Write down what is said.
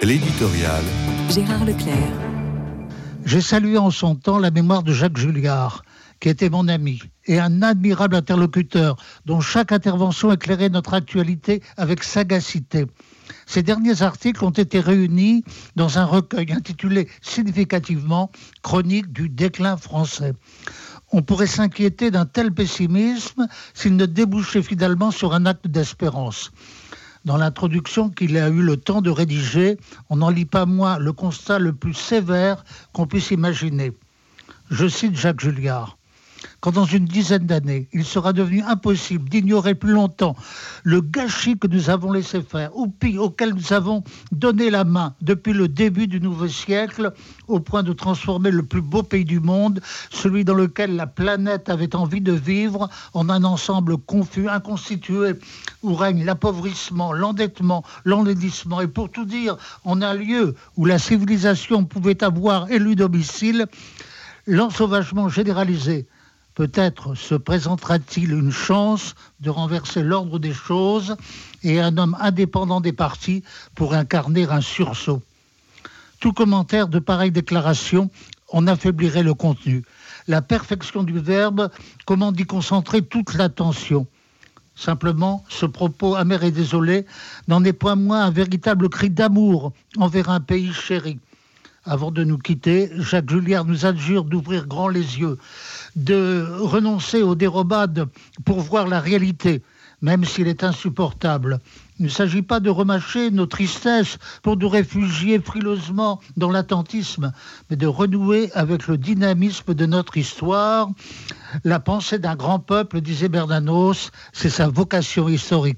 L'éditorial. Gérard Leclerc. J'ai salué en son temps la mémoire de Jacques Julliard, qui était mon ami et un admirable interlocuteur, dont chaque intervention éclairait notre actualité avec sagacité. Ces derniers articles ont été réunis dans un recueil intitulé significativement Chronique du déclin français. On pourrait s'inquiéter d'un tel pessimisme s'il ne débouchait finalement sur un acte d'espérance. Dans l'introduction qu'il a eu le temps de rédiger, on n'en lit pas moins le constat le plus sévère qu'on puisse imaginer. Je cite Jacques Julliard quand dans une dizaine d'années, il sera devenu impossible d'ignorer plus longtemps le gâchis que nous avons laissé faire, ou pire, auquel nous avons donné la main depuis le début du nouveau siècle, au point de transformer le plus beau pays du monde, celui dans lequel la planète avait envie de vivre, en un ensemble confus, inconstitué, où règne l'appauvrissement, l'endettement, l'enlaidissement, et pour tout dire, en un lieu où la civilisation pouvait avoir élu domicile, l'ensauvagement généralisé Peut-être se présentera-t-il une chance de renverser l'ordre des choses et un homme indépendant des partis pour incarner un sursaut. Tout commentaire de pareille déclaration en affaiblirait le contenu. La perfection du verbe comment y concentrer toute l'attention? Simplement, ce propos amer et désolé n'en est point moins un véritable cri d'amour envers un pays chéri. Avant de nous quitter, Jacques Julliard nous adjure d'ouvrir grand les yeux, de renoncer aux dérobades pour voir la réalité, même s'il est insupportable. Il ne s'agit pas de remâcher nos tristesses pour nous réfugier frileusement dans l'attentisme, mais de renouer avec le dynamisme de notre histoire. La pensée d'un grand peuple, disait Bernanos, c'est sa vocation historique.